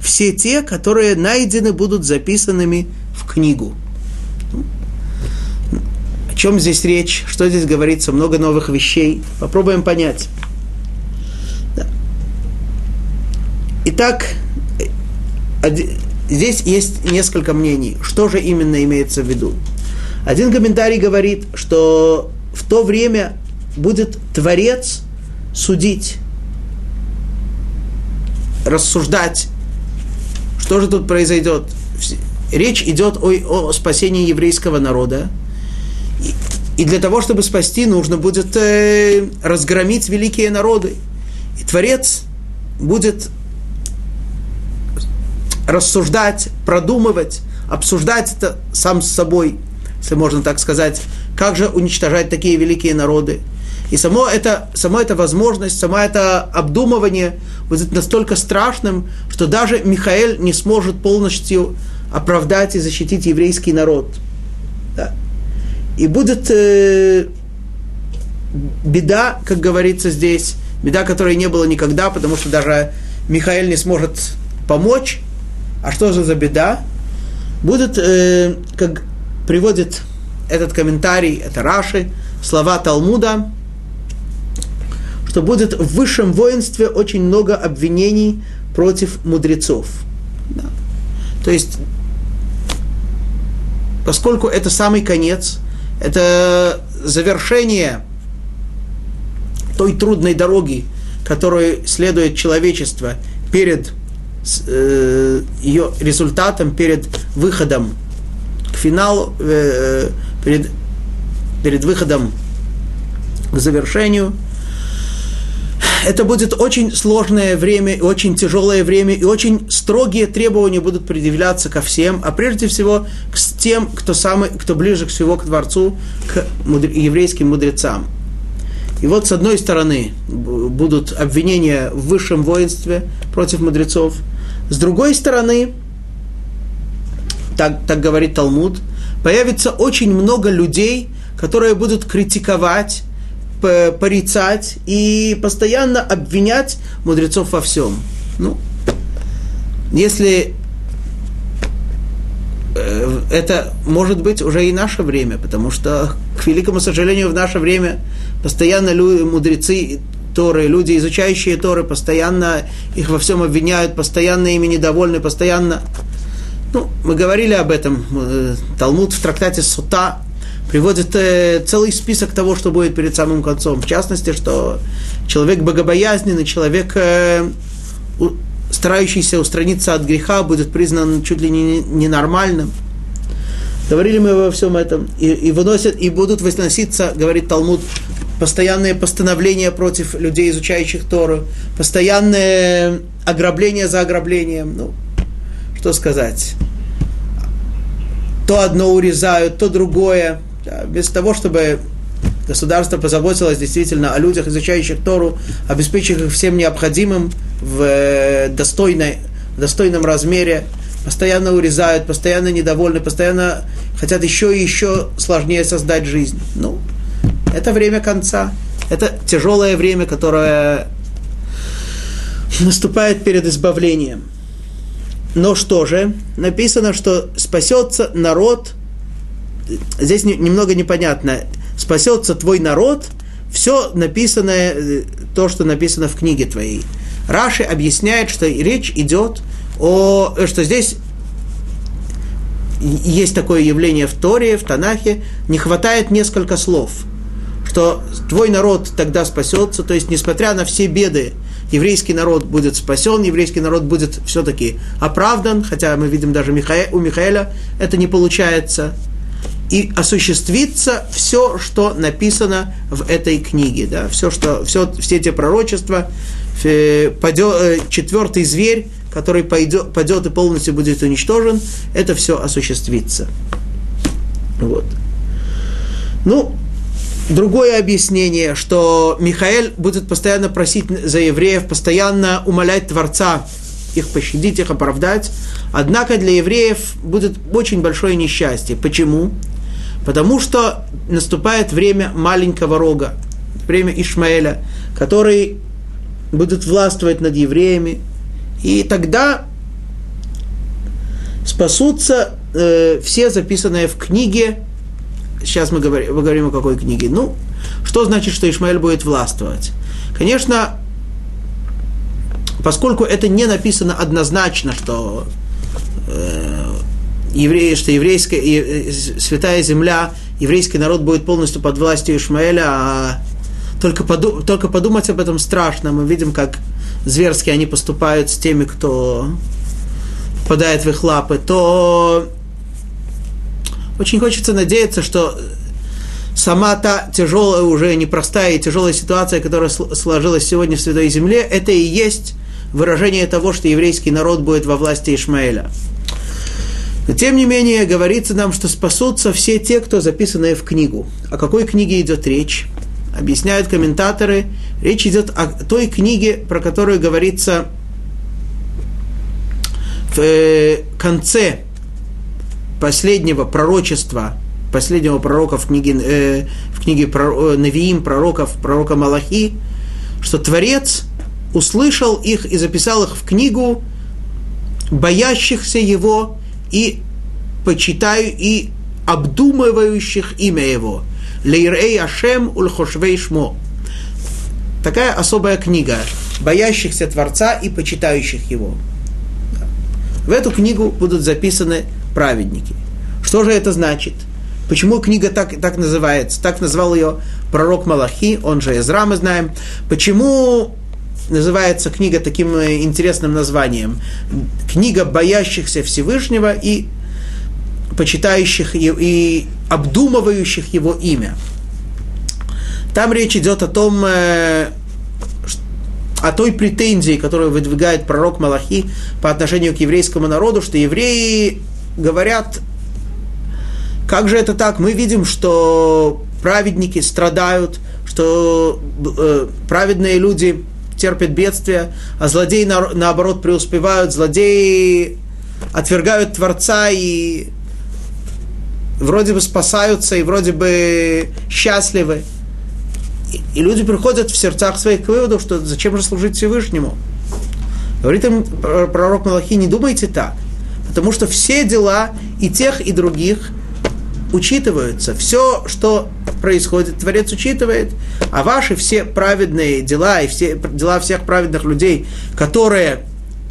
все те, которые найдены будут записанными в книгу. Чем здесь речь? Что здесь говорится? Много новых вещей. Попробуем понять. Итак, здесь есть несколько мнений. Что же именно имеется в виду? Один комментарий говорит, что в то время будет Творец судить, рассуждать, что же тут произойдет. Речь идет о, о спасении еврейского народа, и для того, чтобы спасти, нужно будет э, разгромить великие народы. И Творец будет рассуждать, продумывать, обсуждать это сам с собой, если можно так сказать, как же уничтожать такие великие народы. И само это, сама эта возможность, само это обдумывание будет настолько страшным, что даже Михаил не сможет полностью оправдать и защитить еврейский народ. Да. И будет э, беда, как говорится здесь, беда, которой не было никогда, потому что даже Михаил не сможет помочь. А что же за беда? Будет, э, как приводит этот комментарий, это Раши, слова Талмуда, что будет в высшем воинстве очень много обвинений против мудрецов. Да. То есть, поскольку это самый конец, это завершение той трудной дороги, которую следует человечество перед э, ее результатом, перед выходом к финалу, э, перед, перед выходом к завершению. Это будет очень сложное время, очень тяжелое время, и очень строгие требования будут предъявляться ко всем, а прежде всего к тем, кто, самый, кто ближе всего к Творцу, к мудр, еврейским мудрецам. И вот с одной стороны будут обвинения в высшем воинстве против мудрецов, с другой стороны, так, так говорит Талмуд, появится очень много людей, которые будут критиковать, порицать и постоянно обвинять мудрецов во всем. Ну, если Э, это может быть уже и наше время, потому что, к великому сожалению, в наше время постоянно люди, мудрецы Торы, люди, изучающие Торы, постоянно их во всем обвиняют, постоянно ими недовольны, постоянно... Ну, мы говорили об этом. Э, Талмуд в трактате Сута приводит э, целый список того, что будет перед самым концом. В частности, что человек богобоязненный, человек старающийся устраниться от греха, будет признан чуть ли не ненормальным. Говорили мы во всем этом. И, и выносят, и будут возноситься, говорит Талмуд, постоянные постановления против людей, изучающих Тору, постоянное ограбление за ограблением. Ну, что сказать? То одно урезают, то другое. Без того, чтобы государство позаботилось действительно о людях, изучающих Тору, обеспечив их всем необходимым в э, достойной, достойном размере, постоянно урезают, постоянно недовольны, постоянно хотят еще и еще сложнее создать жизнь. Ну, это время конца. Это тяжелое время, которое наступает перед избавлением. Но что же? Написано, что спасется народ. Здесь немного непонятно. Спасется твой народ, все написанное, э, то, что написано в книге твоей. Раши объясняет, что речь идет о, что здесь есть такое явление в Торе, в Танахе, не хватает несколько слов, что твой народ тогда спасется, то есть, несмотря на все беды, еврейский народ будет спасен, еврейский народ будет все-таки оправдан, хотя мы видим даже у Михаэля это не получается и осуществится все, что написано в этой книге. Да? Все, что, все, все эти пророчества, пойдет, э, четвертый зверь, который пойдет, пойдет и полностью будет уничтожен, это все осуществится. Вот. Ну, другое объяснение, что Михаил будет постоянно просить за евреев, постоянно умолять Творца их пощадить, их оправдать. Однако для евреев будет очень большое несчастье. Почему? Потому что наступает время маленького рога, время Ишмаэля, который будет властвовать над евреями. И тогда спасутся э, все записанные в книге. Сейчас мы говорим, мы говорим о какой книге. Ну, что значит, что Ишмаэль будет властвовать? Конечно, поскольку это не написано однозначно, что э, евреи, что еврейская, э, святая земля, еврейский народ будет полностью под властью Ишмаэля, а только, поду, только подумать об этом страшно. Мы видим, как зверски они поступают с теми, кто попадает в их лапы, то очень хочется надеяться, что сама та тяжелая, уже непростая и тяжелая ситуация, которая сложилась сегодня в Святой Земле, это и есть выражение того, что еврейский народ будет во власти Ишмаэля. Но тем не менее, говорится нам, что спасутся все те, кто записаны в книгу. О какой книге идет речь? Объясняют комментаторы. Речь идет о той книге, про которую говорится в э, конце последнего пророчества, последнего пророка в книге, э, в книге э, Навиим, пророков, пророка Малахи, что Творец услышал их и записал их в книгу боящихся его и почитаю и обдумывающих имя его. Лейрей Ашем Ульхошвей Шмо. Такая особая книга, боящихся Творца и почитающих его. В эту книгу будут записаны праведники. Что же это значит? Почему книга так, так называется? Так назвал ее пророк Малахи, он же Эзра, мы знаем. Почему называется книга таким э, интересным названием. Книга боящихся Всевышнего и почитающих и, и обдумывающих его имя. Там речь идет о том, э, о той претензии, которую выдвигает пророк Малахи по отношению к еврейскому народу, что евреи говорят, как же это так? Мы видим, что праведники страдают, что э, праведные люди терпят бедствия, а злодеи на, наоборот преуспевают, злодеи отвергают Творца и вроде бы спасаются и вроде бы счастливы. И люди приходят в сердцах своих к выводу, что зачем же служить Всевышнему. Говорит им пророк Малахи, не думайте так, потому что все дела и тех, и других учитываются. Все, что происходит, Творец учитывает, а ваши все праведные дела и все дела всех праведных людей, которые,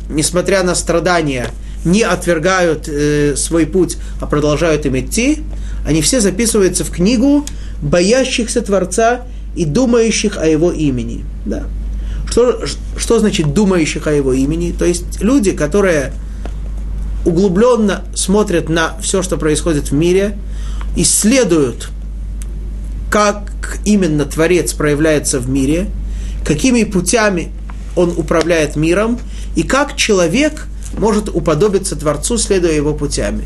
несмотря на страдания, не отвергают э, свой путь, а продолжают им идти, они все записываются в книгу боящихся Творца и думающих о Его имени. Да. Что, что значит думающих о Его имени? То есть люди, которые углубленно смотрят на все, что происходит в мире, исследуют как именно Творец проявляется в мире, какими путями он управляет миром, и как человек может уподобиться Творцу, следуя его путями.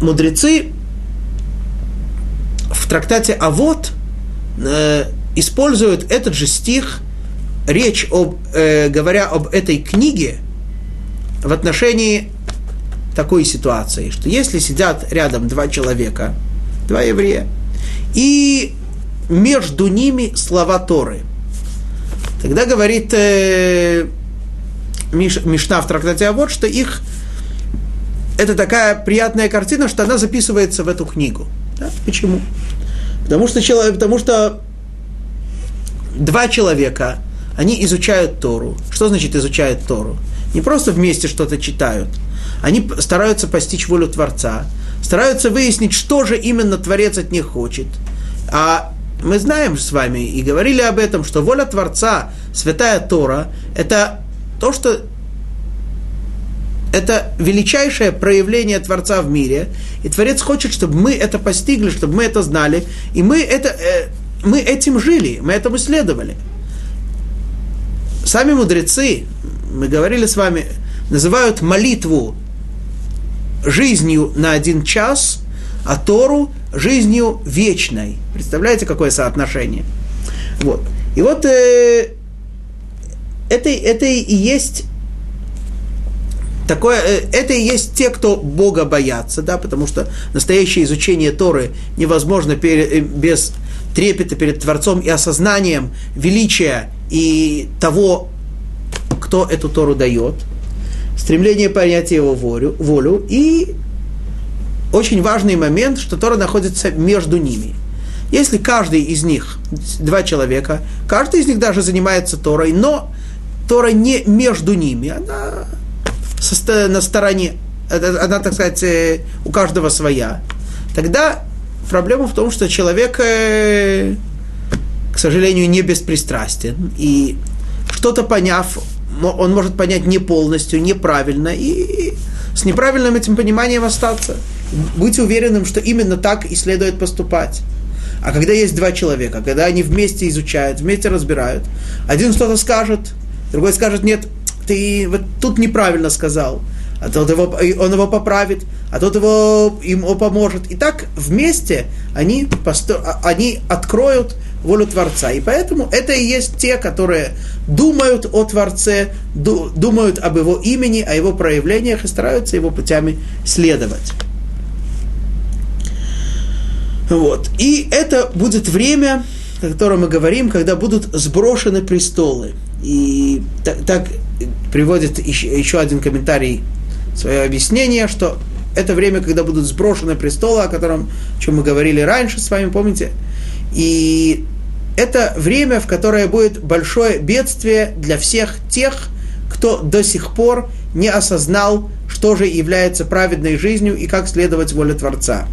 Мудрецы в трактате «Авод» э, используют этот же стих, речь об, э, говоря об этой книге, в отношении такой ситуации, что если сидят рядом два человека – два еврея. И между ними слова Торы. Тогда говорит э, Миш, Мишна в трактате, а вот что их это такая приятная картина, что она записывается в эту книгу. Да? Почему? Потому что, человек, потому что два человека, они изучают Тору. Что значит изучают Тору? Не просто вместе что-то читают. Они стараются постичь волю Творца стараются выяснить, что же именно Творец от них хочет. А мы знаем с вами и говорили об этом, что воля Творца, Святая Тора, это то, что это величайшее проявление Творца в мире, и Творец хочет, чтобы мы это постигли, чтобы мы это знали, и мы, это, э, мы этим жили, мы этому следовали. Сами мудрецы, мы говорили с вами, называют молитву жизнью на один час, а Тору жизнью вечной. Представляете, какое соотношение? Вот. И вот э, это, это и есть такое, э, это и есть те, кто Бога боятся, да, потому что настоящее изучение Торы невозможно э, без трепета перед Творцом и осознанием величия и того, кто эту Тору дает, стремление понять его волю, волю и очень важный момент, что Тора находится между ними. Если каждый из них, два человека, каждый из них даже занимается Торой, но Тора не между ними, она на стороне, она, так сказать, э, у каждого своя, тогда проблема в том, что человек, э, к сожалению, не беспристрастен, и что-то поняв, он может понять не полностью, неправильно, и с неправильным этим пониманием остаться. Быть уверенным, что именно так и следует поступать. А когда есть два человека, когда они вместе изучают, вместе разбирают, один что-то скажет, другой скажет, нет, ты вот тут неправильно сказал, а тот его, он его поправит, а тот его, ему поможет. И так вместе они, посто, а, они откроют волю Творца. И поэтому это и есть те, которые думают о Творце, думают об его имени, о его проявлениях и стараются его путями следовать. Вот. И это будет время, о котором мы говорим, когда будут сброшены престолы. И так, так приводит еще, еще один комментарий, свое объяснение, что это время, когда будут сброшены престолы, о котором о чем мы говорили раньше с вами, помните? И это время, в которое будет большое бедствие для всех тех, кто до сих пор не осознал, что же является праведной жизнью и как следовать воле Творца.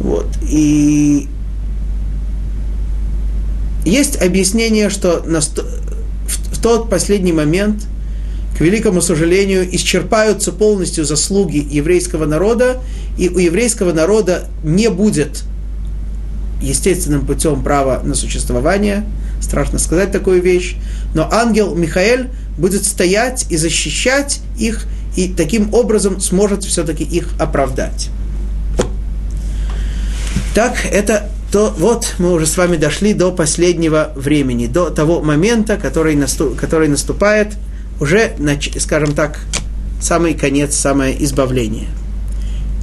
Вот. И есть объяснение, что в тот последний момент, великому сожалению, исчерпаются полностью заслуги еврейского народа, и у еврейского народа не будет естественным путем права на существование, страшно сказать такую вещь, но ангел Михаэль будет стоять и защищать их, и таким образом сможет все-таки их оправдать. Так, это то вот мы уже с вами дошли до последнего времени, до того момента, который, наступ, который наступает уже, скажем так, самый конец, самое избавление.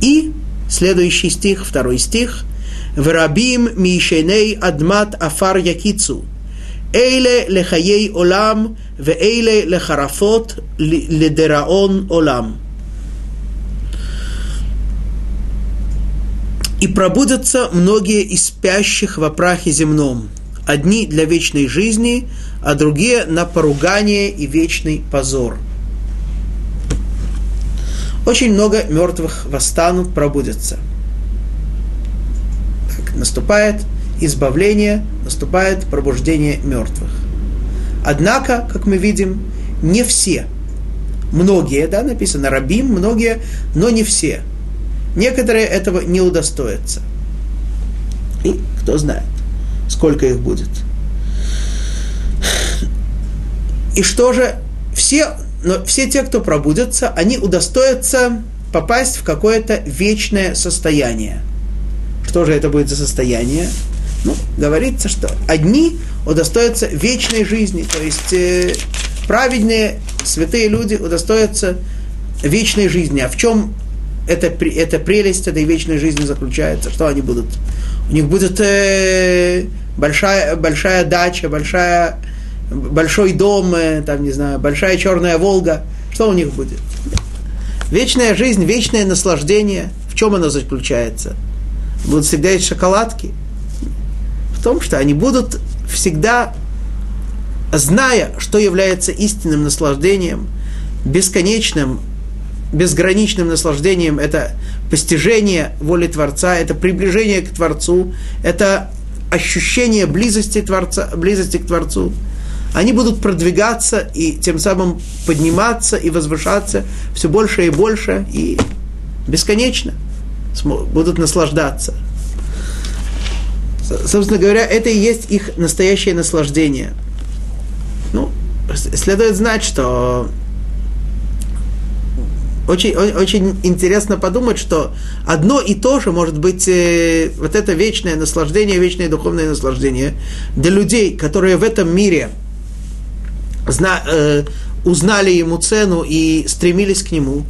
И следующий стих, второй стих. «Врабим мишеней адмат афар якицу, эйле лехаей олам, веэйле лехарафот ледераон олам». И пробудятся многие из спящих во прахе земном, одни для вечной жизни, а другие на поругание и вечный позор. Очень много мертвых восстанут, пробудятся. Наступает избавление, наступает пробуждение мертвых. Однако, как мы видим, не все. Многие, да, написано рабим, многие, но не все – Некоторые этого не удостоятся. И кто знает, сколько их будет. И что же, все, но все те, кто пробудятся, они удостоятся попасть в какое-то вечное состояние. Что же это будет за состояние? Ну, говорится, что одни удостоятся вечной жизни, то есть э, праведные, святые люди удостоятся вечной жизни. А в чем это, это прелесть этой вечной жизни заключается, что они будут. У них будет э, большая, большая дача, большая, большой дом, э, там, не знаю, большая черная Волга. Что у них будет? Вечная жизнь, вечное наслаждение. В чем оно заключается? Будут всегда есть шоколадки. В том, что они будут всегда, зная, что является истинным наслаждением, бесконечным, безграничным наслаждением, это постижение воли Творца, это приближение к Творцу, это ощущение близости, Творца, близости к Творцу, они будут продвигаться и тем самым подниматься и возвышаться все больше и больше и бесконечно будут наслаждаться. Собственно говоря, это и есть их настоящее наслаждение. Ну, следует знать, что очень, очень интересно подумать, что одно и то же может быть э, вот это вечное наслаждение, вечное духовное наслаждение для людей, которые в этом мире зна, э, узнали ему цену и стремились к нему.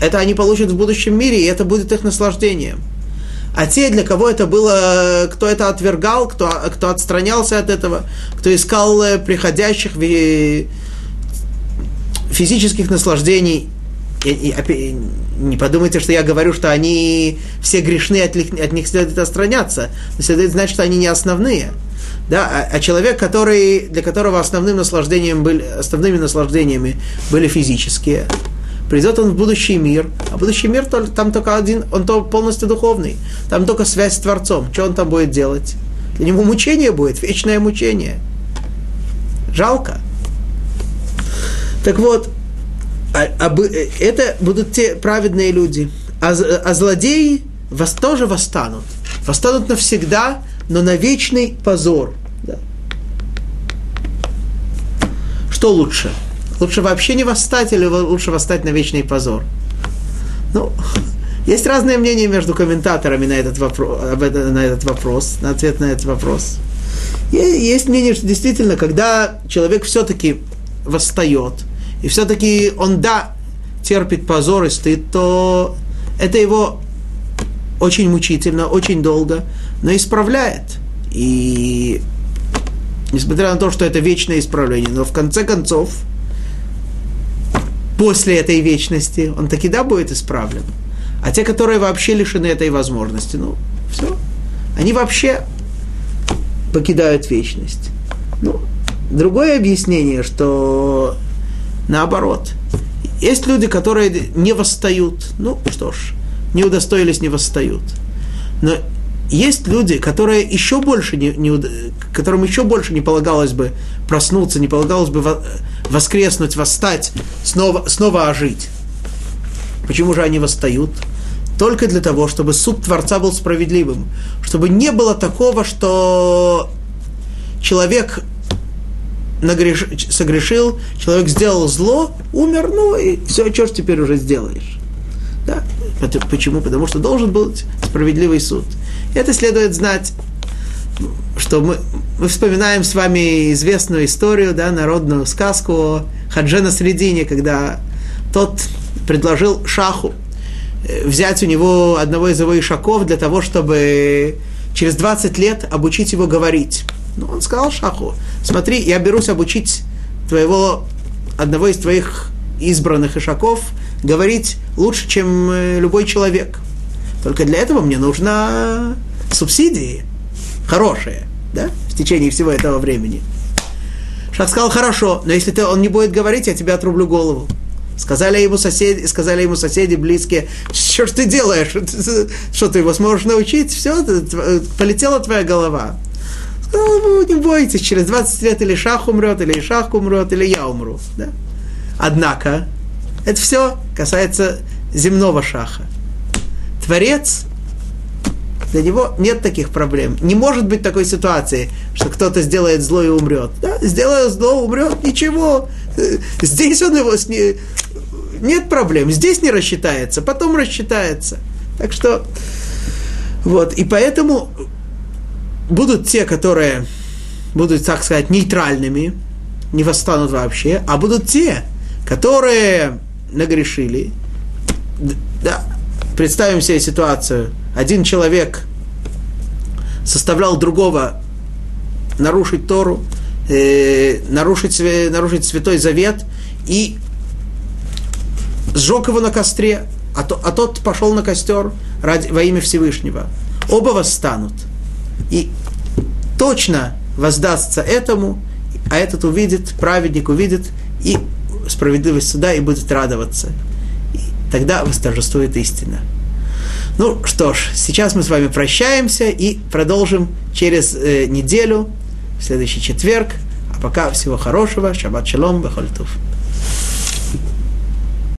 Это они получат в будущем мире, и это будет их наслаждением. А те, для кого это было, кто это отвергал, кто, кто отстранялся от этого, кто искал э, приходящих физических наслаждений, и, и, не подумайте, что я говорю, что они все грешны, от, от них следует отстраняться. Следует знать, что они не основные. Да? А, а человек, который, для которого основным наслаждением были, основными наслаждениями были физические, придет он в будущий мир, а будущий мир там только один, он то полностью духовный, там только связь с Творцом. Что он там будет делать? Для него мучение будет, вечное мучение. Жалко. Так вот, а, а, это будут те праведные люди. А, а злодеи вас тоже восстанут. Восстанут навсегда, но на вечный позор. Да. Что лучше? Лучше вообще не восстать или лучше восстать на вечный позор? Ну, есть разные мнения между комментаторами на этот вопрос, на этот вопрос, на ответ на этот вопрос. Есть мнение, что действительно, когда человек все-таки восстает – и все-таки он, да, терпит позор и стыд, то это его очень мучительно, очень долго, но исправляет. И несмотря на то, что это вечное исправление, но в конце концов, после этой вечности, он таки да будет исправлен. А те, которые вообще лишены этой возможности, ну, все, они вообще покидают вечность. Ну, другое объяснение, что Наоборот. Есть люди, которые не восстают. Ну, что ж, не удостоились, не восстают. Но есть люди, которые еще больше не, не, которым еще больше не полагалось бы проснуться, не полагалось бы воскреснуть, восстать, снова, снова ожить. Почему же они восстают? Только для того, чтобы суд Творца был справедливым. Чтобы не было такого, что человек нагреш... согрешил, человек сделал зло, умер, ну и все, что теперь уже сделаешь. Да? Почему? Потому что должен быть справедливый суд. Это следует знать, что мы, мы вспоминаем с вами известную историю, да, народную сказку о Хадже на Средине, когда тот предложил Шаху э, взять у него одного из его ишаков для того, чтобы через 20 лет обучить его говорить. Ну, он сказал Шаху, смотри, я берусь обучить твоего, одного из твоих избранных ишаков говорить лучше, чем э, любой человек. Только для этого мне нужна субсидии хорошие, да, в течение всего этого времени. Шах сказал, хорошо, но если ты, он не будет говорить, я тебе отрублю голову. Сказали ему соседи, сказали ему соседи близкие, что ж ты делаешь? Что ты его сможешь научить? Все, полетела твоя голова. Ну, не бойтесь, через 20 лет или Шах умрет, или Шах умрет, или я умру. Да? Однако, это все касается земного Шаха. Творец, для него нет таких проблем. Не может быть такой ситуации, что кто-то сделает зло и умрет. Да? Сделает зло, умрет, ничего. Здесь он его с не... Нет проблем. Здесь не рассчитается, потом рассчитается. Так что, вот. И поэтому будут те, которые будут, так сказать, нейтральными, не восстанут вообще, а будут те, которые нагрешили. Да, представим себе ситуацию. Один человек составлял другого нарушить Тору, э, нарушить, нарушить Святой Завет и сжег его на костре, а, то, а тот пошел на костер ради, во имя Всевышнего. Оба восстанут – и точно воздастся этому, а этот увидит, праведник увидит и справедливость суда и будет радоваться. И тогда восторжествует истина. Ну что ж, сейчас мы с вами прощаемся и продолжим через э, неделю, в следующий четверг. А пока всего хорошего. Шаббат шалом, бахольтув.